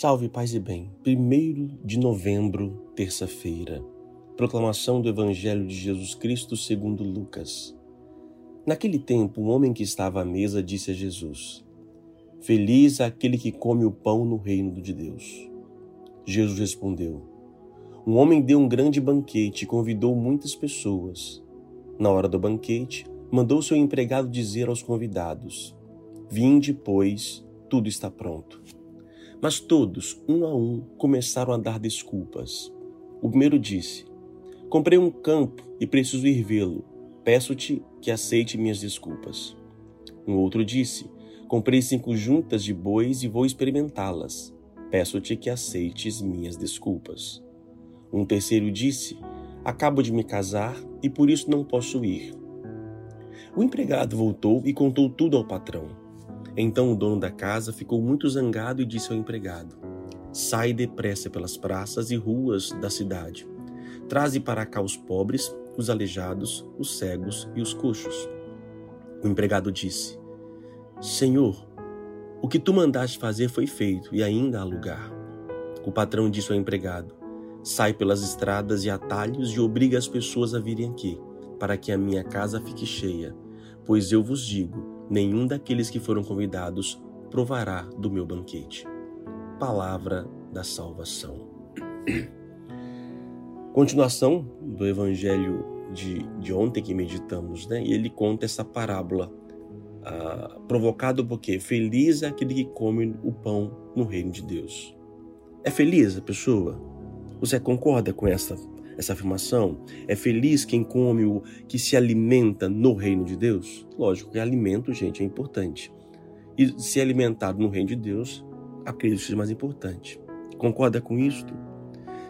Salve, paz e bem. 1 de novembro, terça-feira. Proclamação do Evangelho de Jesus Cristo segundo Lucas. Naquele tempo, um homem que estava à mesa disse a Jesus: Feliz aquele que come o pão no reino de Deus. Jesus respondeu: Um homem deu um grande banquete e convidou muitas pessoas. Na hora do banquete, mandou seu empregado dizer aos convidados: Vinde, pois, tudo está pronto. Mas todos, um a um, começaram a dar desculpas. O primeiro disse: Comprei um campo e preciso ir vê-lo. Peço-te que aceite minhas desculpas. Um outro disse: Comprei cinco juntas de bois e vou experimentá-las. Peço-te que aceites minhas desculpas. Um terceiro disse: Acabo de me casar e por isso não posso ir. O empregado voltou e contou tudo ao patrão. Então o dono da casa ficou muito zangado e disse ao empregado: Sai depressa pelas praças e ruas da cidade. Traze para cá os pobres, os aleijados, os cegos e os coxos. O empregado disse: Senhor, o que tu mandaste fazer foi feito e ainda há lugar. O patrão disse ao empregado: Sai pelas estradas e atalhos e obriga as pessoas a virem aqui, para que a minha casa fique cheia. Pois eu vos digo: nenhum daqueles que foram convidados provará do meu banquete. Palavra da salvação. Continuação do evangelho de, de ontem que meditamos, né? E ele conta essa parábola ah, provocado porque feliz é aquele que come o pão no reino de Deus. É feliz a pessoa? Você concorda com essa essa afirmação? É feliz quem come o que se alimenta no reino de Deus? Lógico que alimento, gente, é importante. E se alimentar no reino de Deus, acredito que seja mais importante. Concorda com isto?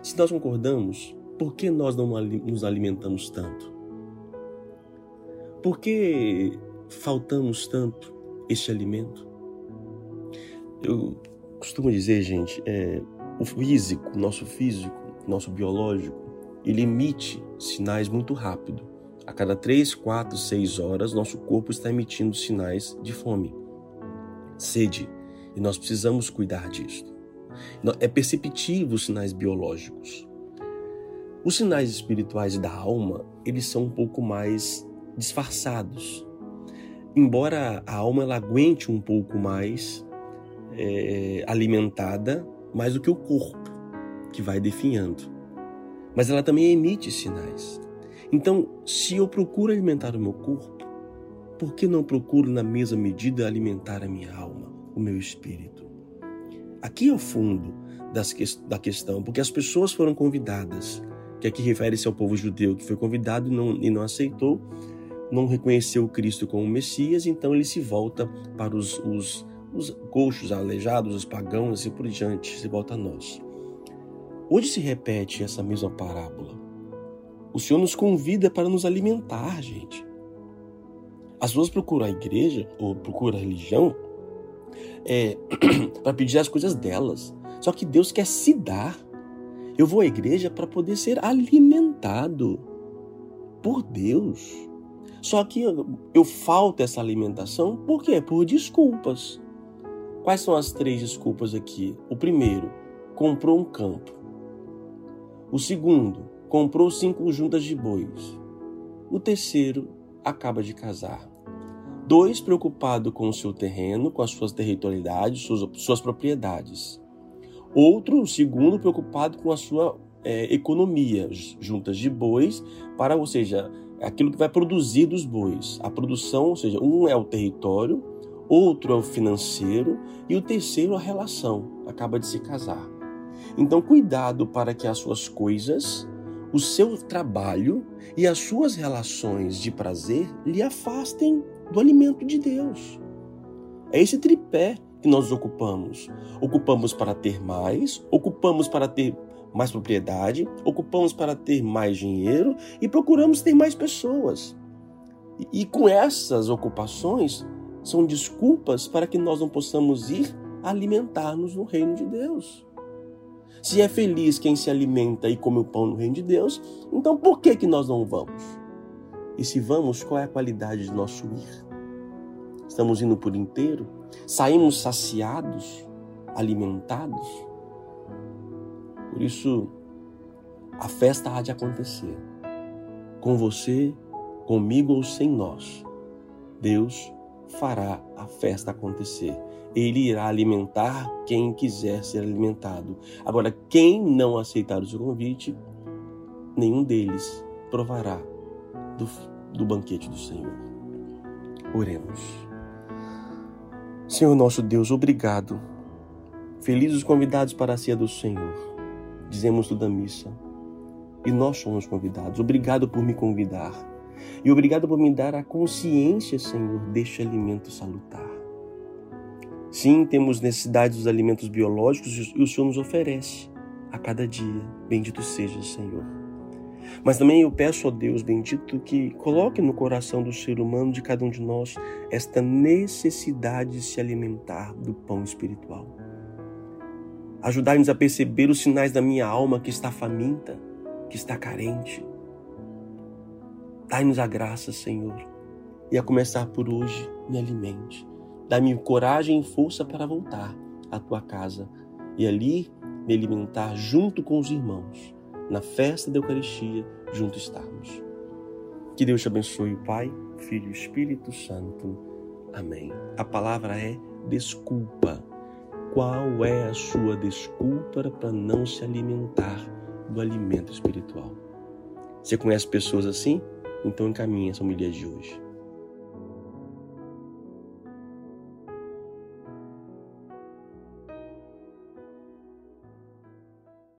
Se nós concordamos, por que nós não nos alimentamos tanto? Por que faltamos tanto este alimento? Eu costumo dizer, gente, é, o físico, nosso físico, nosso biológico, ele emite sinais muito rápido. A cada 3, 4, 6 horas, nosso corpo está emitindo sinais de fome, sede, e nós precisamos cuidar disso. É perceptível os sinais biológicos. Os sinais espirituais da alma, eles são um pouco mais disfarçados. Embora a alma ela aguente um pouco mais é, alimentada, mais do que o corpo, que vai definhando mas ela também emite sinais. Então, se eu procuro alimentar o meu corpo, por que não procuro na mesma medida alimentar a minha alma, o meu espírito? Aqui é o fundo das, da questão, porque as pessoas foram convidadas, que aqui refere-se ao povo judeu que foi convidado e não, e não aceitou, não reconheceu Cristo como Messias, então ele se volta para os, os, os coxos, aleijados, os pagãos, assim por diante, se volta a nós. Hoje se repete essa mesma parábola. O Senhor nos convida para nos alimentar, gente. As pessoas procuram a igreja ou procuram a religião é, para pedir as coisas delas. Só que Deus quer se dar. Eu vou à igreja para poder ser alimentado por Deus. Só que eu, eu falto essa alimentação por quê? Por desculpas. Quais são as três desculpas aqui? O primeiro, comprou um campo. O segundo comprou cinco juntas de bois. O terceiro acaba de casar. Dois preocupado com o seu terreno, com as suas territorialidades, suas, suas propriedades. Outro, o segundo, preocupado com a sua é, economia, juntas de bois, para, ou seja, aquilo que vai produzir dos bois. A produção, ou seja, um é o território, outro é o financeiro e o terceiro a relação, acaba de se casar. Então, cuidado para que as suas coisas, o seu trabalho e as suas relações de prazer lhe afastem do alimento de Deus. É esse tripé que nós ocupamos. Ocupamos para ter mais, ocupamos para ter mais propriedade, ocupamos para ter mais dinheiro e procuramos ter mais pessoas. E, e com essas ocupações são desculpas para que nós não possamos ir alimentar-nos no reino de Deus. Se é feliz quem se alimenta e come o pão no reino de Deus, então por que, que nós não vamos? E se vamos, qual é a qualidade de nosso ir? Estamos indo por inteiro? Saímos saciados, alimentados? Por isso, a festa há de acontecer. Com você, comigo ou sem nós. Deus fará a festa acontecer. Ele irá alimentar quem quiser ser alimentado. Agora, quem não aceitar o seu convite, nenhum deles provará do, do banquete do Senhor. Oremos. Senhor nosso Deus, obrigado. Felizes os convidados para a ceia do Senhor. Dizemos tudo a missa. E nós somos convidados. Obrigado por me convidar. E obrigado por me dar a consciência, Senhor, deste alimento salutar. Sim, temos necessidade dos alimentos biológicos e o Senhor nos oferece a cada dia. Bendito seja, Senhor. Mas também eu peço a Deus bendito que coloque no coração do ser humano, de cada um de nós, esta necessidade de se alimentar do pão espiritual. Ajudar-nos a perceber os sinais da minha alma que está faminta, que está carente. Dai-nos a graça, Senhor, e a começar por hoje, me alimente. Dá-me coragem e força para voltar à tua casa e ali me alimentar junto com os irmãos na festa da Eucaristia, junto estarmos. Que Deus te abençoe, Pai, Filho e Espírito Santo. Amém. A palavra é desculpa. Qual é a sua desculpa para não se alimentar do alimento espiritual? Você conhece pessoas assim? Então encaminhe essa humilha de hoje.